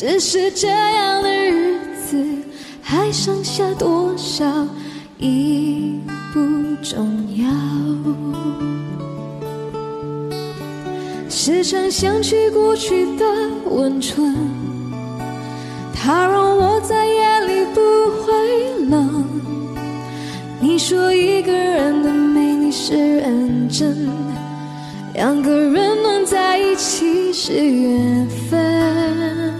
只是这样的日子还剩下多少已不重要。时常想起过去的温存，它让我在夜里不会冷。你说一个人的美丽是认真，两个人能在一起是缘分。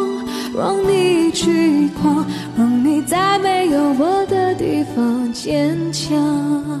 让你去狂，让你在没有我的地方坚强。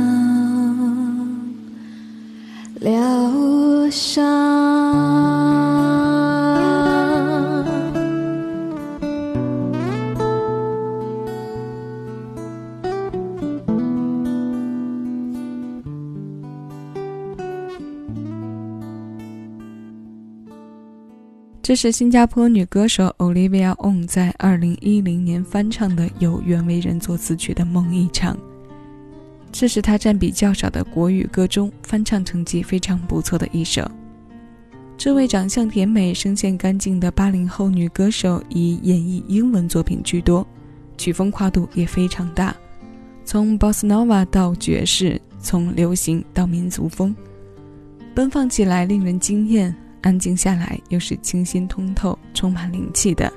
这是新加坡女歌手 Olivia Ong 在二零一零年翻唱的由袁惟仁作词曲的《梦一场》。这是她占比较少的国语歌中翻唱成绩非常不错的一首。这位长相甜美、声线干净的八零后女歌手以演绎英文作品居多，曲风跨度也非常大，从 Bossa Nova 到爵士，从流行到民族风，奔放起来令人惊艳，安静下来又是清新通透、充满灵气的。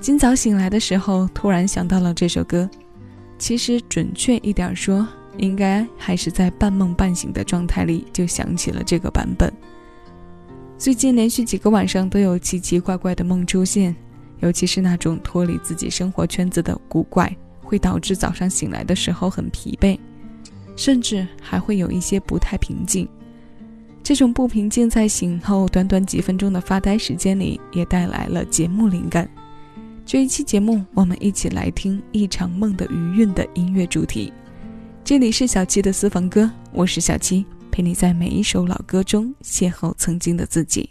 今早醒来的时候，突然想到了这首歌。其实准确一点说，应该还是在半梦半醒的状态里就想起了这个版本。最近连续几个晚上都有奇奇怪怪的梦出现，尤其是那种脱离自己生活圈子的古怪，会导致早上醒来的时候很疲惫。甚至还会有一些不太平静。这种不平静在醒后短短几分钟的发呆时间里，也带来了节目灵感。这一期节目，我们一起来听一场梦的余韵的音乐主题。这里是小七的私房歌，我是小七，陪你在每一首老歌中邂逅曾经的自己。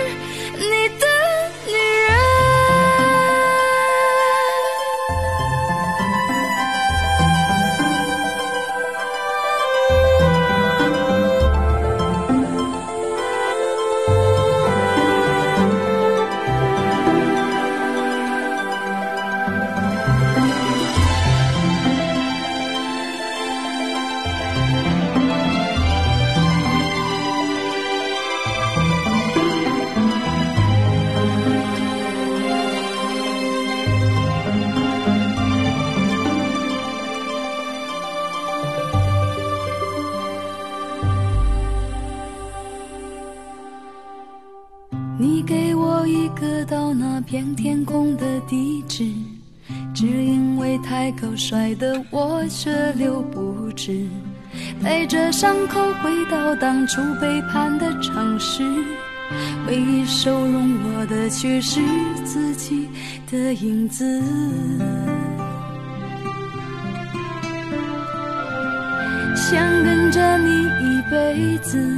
片天空的地址，只因为太高，摔得我血流不止。带着伤口回到当初背叛的城市，唯一收容我的却是自己的影子。想跟着你一辈子，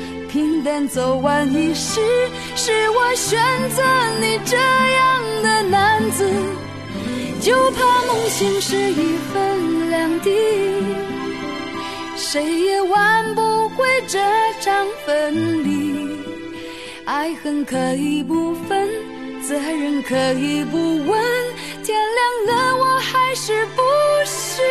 平淡走完一世，是我选择你这样的男子。就怕梦醒时一分两地，谁也挽不回这场分离。爱恨可以不分，责任可以不问，天亮了我还是不是？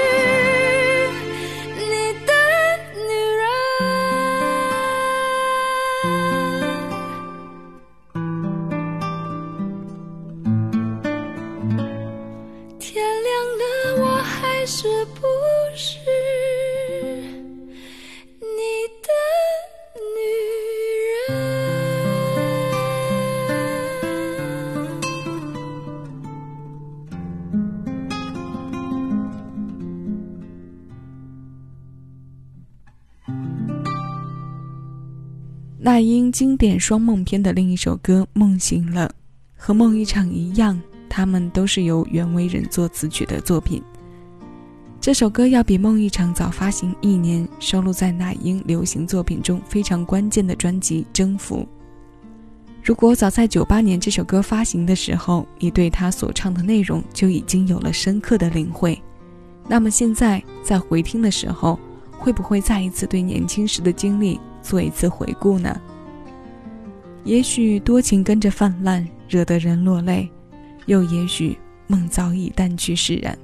那英经典双梦篇的另一首歌《梦醒了》，和梦一场一样，它们都是由袁惟仁作词曲的作品。这首歌要比《梦一场》早发行一年，收录在那英流行作品中非常关键的专辑《征服》。如果早在九八年这首歌发行的时候，你对他所唱的内容就已经有了深刻的领会，那么现在在回听的时候，会不会再一次对年轻时的经历？做一次回顾呢？也许多情跟着泛滥，惹得人落泪；又也许梦早已淡去释然。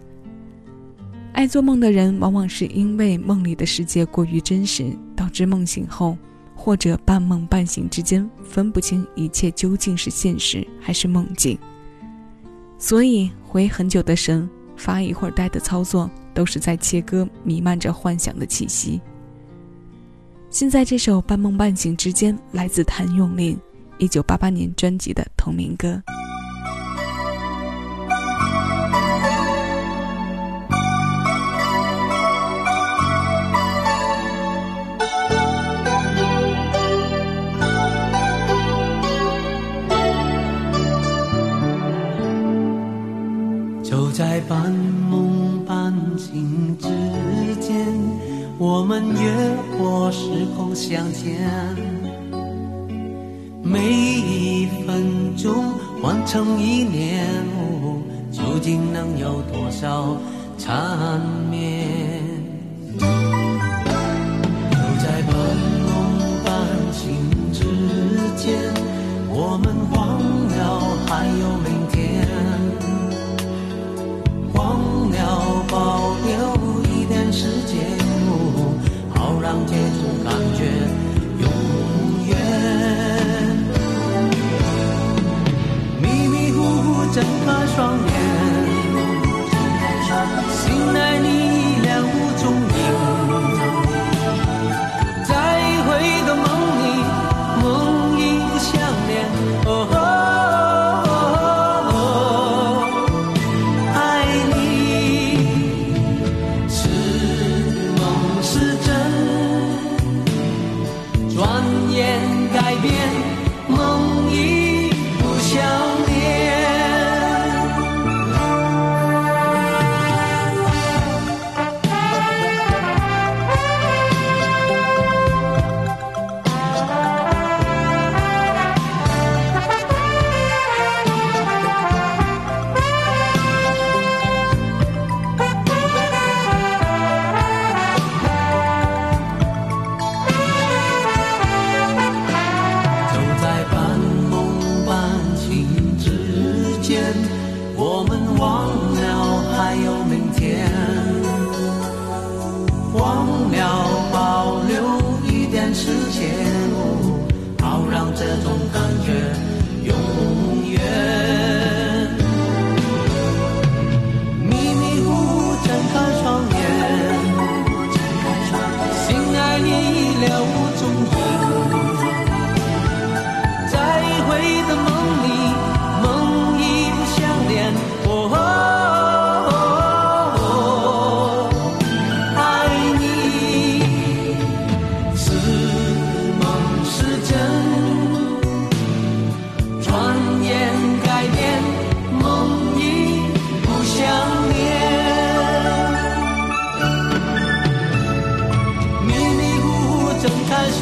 爱做梦的人，往往是因为梦里的世界过于真实，导致梦醒后或者半梦半醒之间分不清一切究竟是现实还是梦境。所以回很久的神，发一会儿呆的操作，都是在切割弥漫着幻想的气息。现在这首《半梦半醒之间》来自谭咏麟，一九八八年专辑的同名歌。就在半我们越过时空相见，每一分钟换成一年，究竟能有多少缠绵？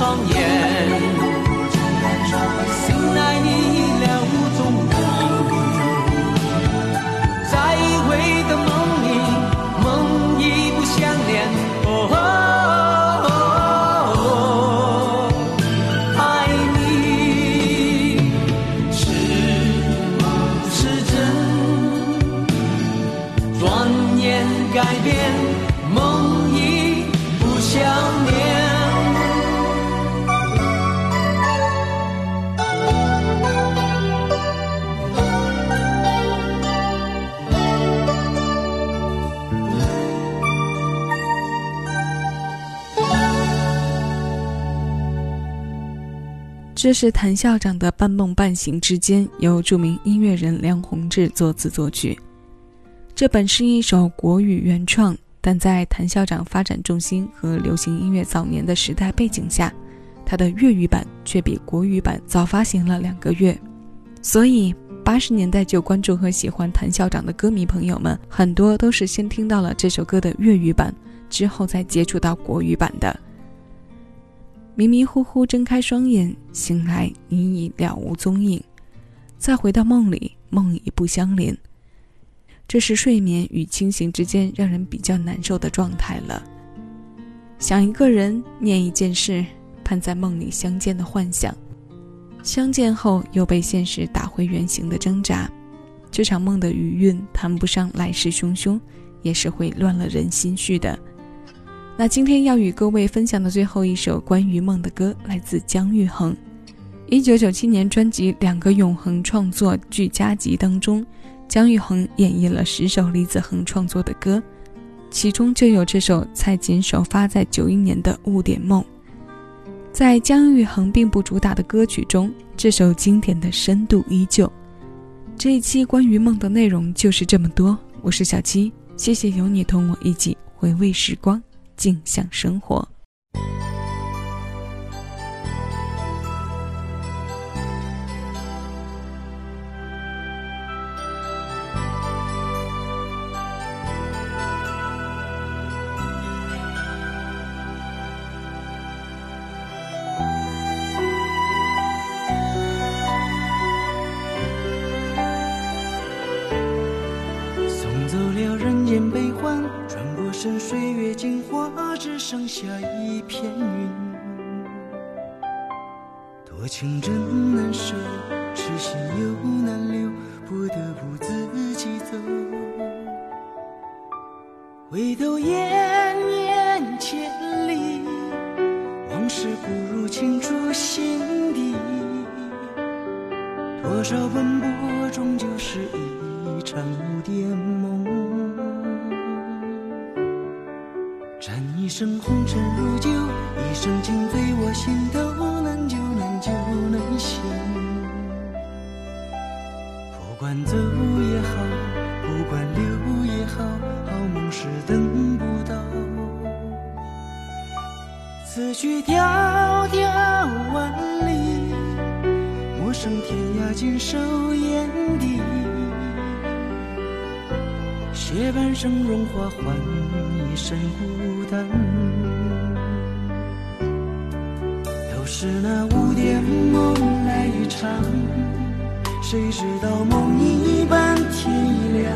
双眼。这是谭校长的《半梦半醒之间》，由著名音乐人梁鸿志作词作曲。这本是一首国语原创，但在谭校长发展重心和流行音乐早年的时代背景下，他的粤语版却比国语版早发行了两个月，所以八十年代就关注和喜欢谭校长的歌迷朋友们，很多都是先听到了这首歌的粤语版，之后再接触到国语版的。迷迷糊糊睁开双眼，醒来你已了无踪影，再回到梦里，梦已不相连。这是睡眠与清醒之间让人比较难受的状态了。想一个人，念一件事，盼在梦里相见的幻想，相见后又被现实打回原形的挣扎，这场梦的余韵谈不上来势汹汹，也是会乱了人心绪的。那今天要与各位分享的最后一首关于梦的歌，来自姜育恒，一九九七年专辑《两个永恒》创作俱佳集当中。姜育恒演绎了十首李子恒创作的歌，其中就有这首蔡琴首发在九一年的《误点梦》。在姜育恒并不主打的歌曲中，这首经典的深度依旧。这一期关于梦的内容就是这么多。我是小七，谢谢有你同我一起回味时光，静享生活。送走了人间悲欢转过身岁月静好只剩下一片云，多情真难舍，痴心又难留，不得不自己走。回头延年千里，往事不如清楚心底。多少奔波，终究是一场无点梦。一生红尘如酒，一生情在我心头，难救难救难醒。不管走也好，不管留也好，好梦是等不到。此去迢迢万里，陌生天涯尽收眼底。写半生荣华换一身孤单，都是那五点梦来一场，谁知道梦一般天已亮。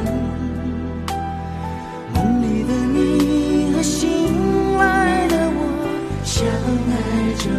梦里的你和醒来的我，相爱着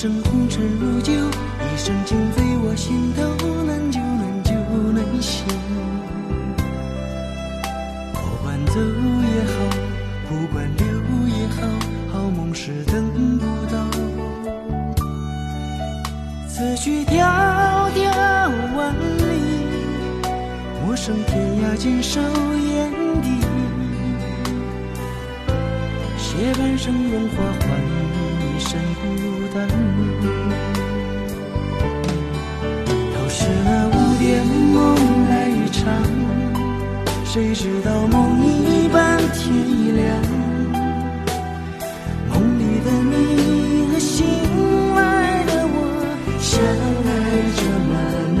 一生红尘如酒，一生情在我心头，难救难救难醒。不管走也好，不管留也好，好梦是等不到。此去迢迢万里，陌生天涯尽收眼底。夜半生荣华，换一身孤单。都是那五点梦来一场，谁知道梦一般天一亮。梦里的你和醒来的我，相爱这么难。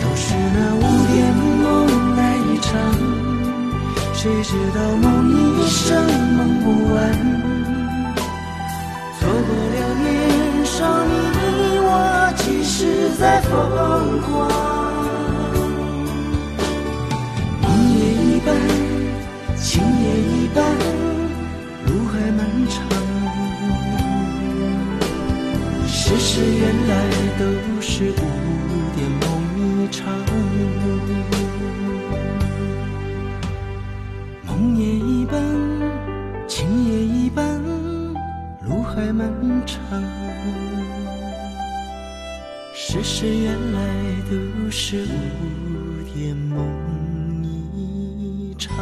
都是那五点梦来一场，谁知道梦。错过了年少你我，几时在疯狂？梦也一般，情也一般，路还漫长。世事原来都是快漫长世事原来都是蝴蝶梦一场。